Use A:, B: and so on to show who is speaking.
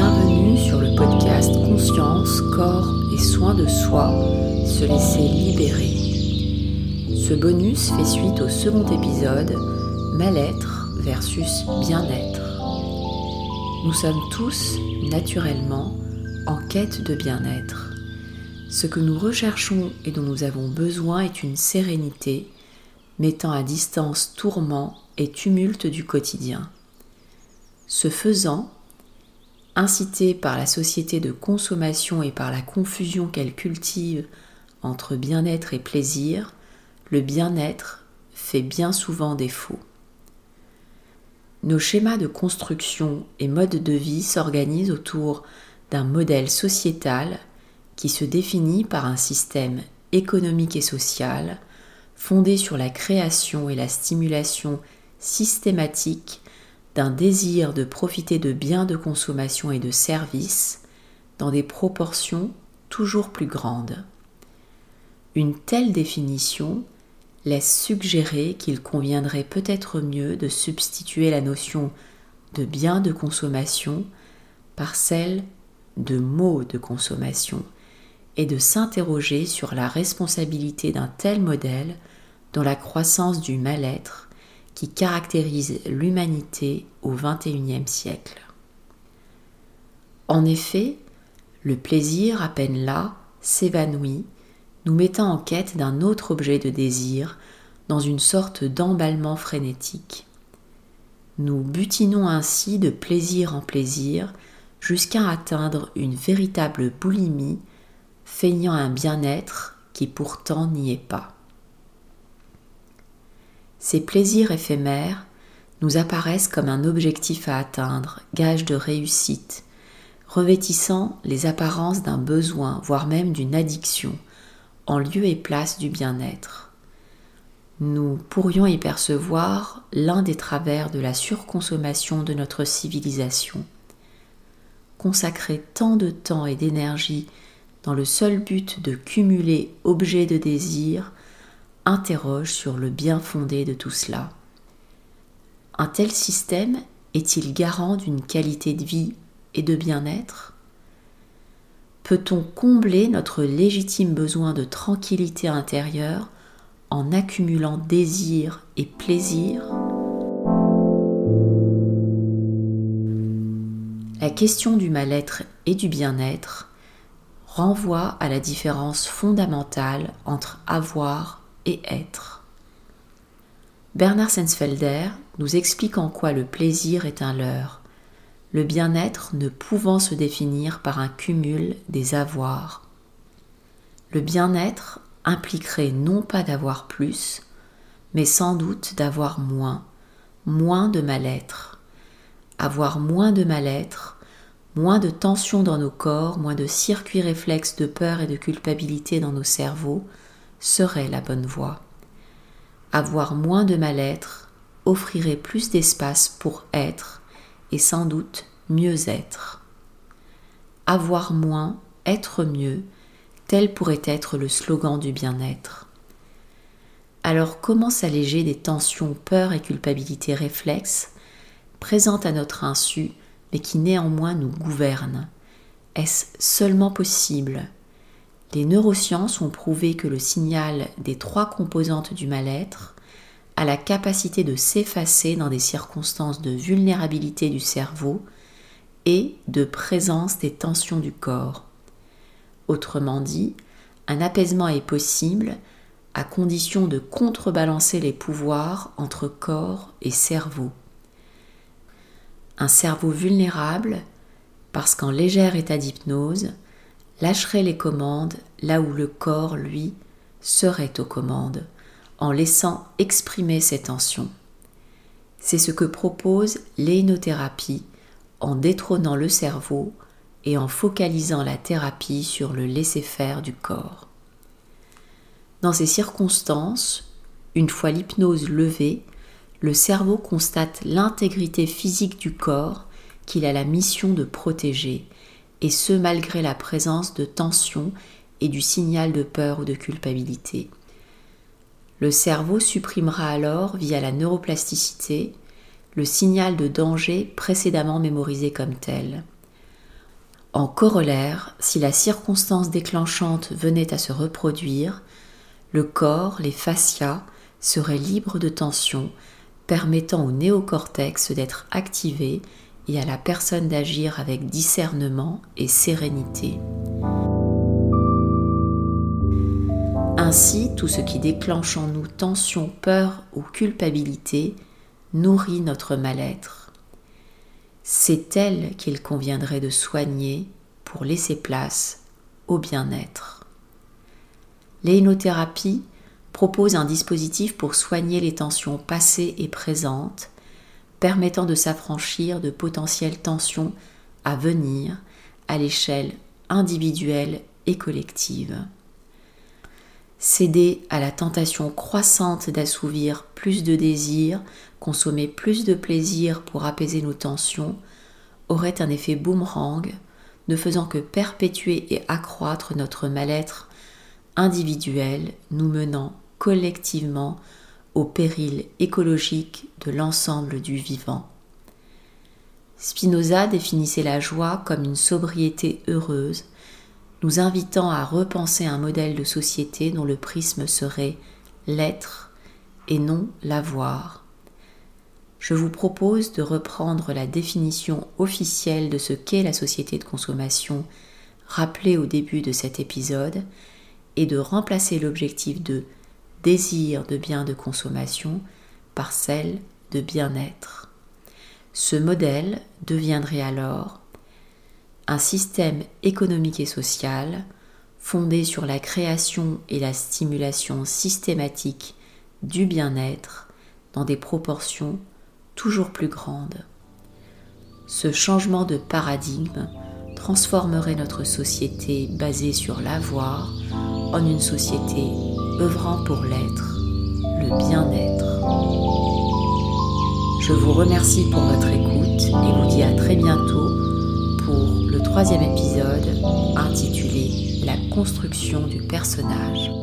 A: Bienvenue sur le podcast Conscience, Corps et Soins de Soi, se laisser libérer. Ce bonus fait suite au second épisode, Mal-être versus bien-être. Nous sommes tous, naturellement, en quête de bien-être. Ce que nous recherchons et dont nous avons besoin est une sérénité, mettant à distance tourments et tumultes du quotidien. Ce faisant, incité par la société de consommation et par la confusion qu'elle cultive entre bien-être et plaisir, le bien-être fait bien souvent défaut. Nos schémas de construction et modes de vie s'organisent autour d'un modèle sociétal qui se définit par un système économique et social fondé sur la création et la stimulation systématique d'un désir de profiter de biens de consommation et de services dans des proportions toujours plus grandes. Une telle définition laisse suggérer qu'il conviendrait peut-être mieux de substituer la notion de biens de consommation par celle de mots de consommation et de s'interroger sur la responsabilité d'un tel modèle dans la croissance du mal-être qui caractérise l'humanité au XXIe siècle. En effet, le plaisir, à peine là, s'évanouit, nous mettant en quête d'un autre objet de désir dans une sorte d'emballement frénétique. Nous butinons ainsi de plaisir en plaisir jusqu'à atteindre une véritable boulimie, feignant un bien-être qui pourtant n'y est pas. Ces plaisirs éphémères nous apparaissent comme un objectif à atteindre, gage de réussite, revêtissant les apparences d'un besoin, voire même d'une addiction, en lieu et place du bien-être. Nous pourrions y percevoir l'un des travers de la surconsommation de notre civilisation. Consacrer tant de temps et d'énergie dans le seul but de cumuler objets de désir interroge sur le bien fondé de tout cela. Un tel système est-il garant d'une qualité de vie et de bien-être? Peut-on combler notre légitime besoin de tranquillité intérieure en accumulant désir et plaisir? La question du mal-être et du bien-être renvoie à la différence fondamentale entre avoir être. Bernard Sensfelder nous explique en quoi le plaisir est un leurre, le bien-être ne pouvant se définir par un cumul des avoirs. Le bien-être impliquerait non pas d'avoir plus, mais sans doute d'avoir moins, moins de mal-être. Avoir moins de mal-être, moins de tension dans nos corps, moins de circuits réflexes de peur et de culpabilité dans nos cerveaux, serait la bonne voie. Avoir moins de mal-être offrirait plus d'espace pour être et sans doute mieux être. Avoir moins, être mieux, tel pourrait être le slogan du bien-être. Alors comment s'alléger des tensions peur et culpabilité réflexes, présentes à notre insu, mais qui néanmoins nous gouvernent? Est-ce seulement possible? Les neurosciences ont prouvé que le signal des trois composantes du mal-être a la capacité de s'effacer dans des circonstances de vulnérabilité du cerveau et de présence des tensions du corps. Autrement dit, un apaisement est possible à condition de contrebalancer les pouvoirs entre corps et cerveau. Un cerveau vulnérable, parce qu'en léger état d'hypnose, lâcherait les commandes là où le corps, lui, serait aux commandes, en laissant exprimer ses tensions. C'est ce que propose l'énothérapie en détrônant le cerveau et en focalisant la thérapie sur le laisser-faire du corps. Dans ces circonstances, une fois l'hypnose levée, le cerveau constate l'intégrité physique du corps qu'il a la mission de protéger et ce malgré la présence de tension et du signal de peur ou de culpabilité. Le cerveau supprimera alors, via la neuroplasticité, le signal de danger précédemment mémorisé comme tel. En corollaire, si la circonstance déclenchante venait à se reproduire, le corps, les fascias, seraient libres de tension, permettant au néocortex d'être activé et à la personne d'agir avec discernement et sérénité. Ainsi, tout ce qui déclenche en nous tension, peur ou culpabilité nourrit notre mal-être. C'est elle qu'il conviendrait de soigner pour laisser place au bien-être. L'énothérapie propose un dispositif pour soigner les tensions passées et présentes, permettant de s'affranchir de potentielles tensions à venir à l'échelle individuelle et collective. Céder à la tentation croissante d'assouvir plus de désirs, consommer plus de plaisir pour apaiser nos tensions, aurait un effet boomerang, ne faisant que perpétuer et accroître notre mal-être individuel, nous menant collectivement au péril écologique de l'ensemble du vivant. Spinoza définissait la joie comme une sobriété heureuse, nous invitant à repenser un modèle de société dont le prisme serait l'être et non l'avoir. Je vous propose de reprendre la définition officielle de ce qu'est la société de consommation rappelée au début de cet épisode et de remplacer l'objectif de désir de biens de consommation par celle de bien-être. Ce modèle deviendrait alors un système économique et social fondé sur la création et la stimulation systématique du bien-être dans des proportions toujours plus grandes. Ce changement de paradigme transformerait notre société basée sur l'avoir en une société œuvrant pour l'être, le bien-être. Je vous remercie pour votre écoute et vous dis à très bientôt pour le troisième épisode intitulé La construction du personnage.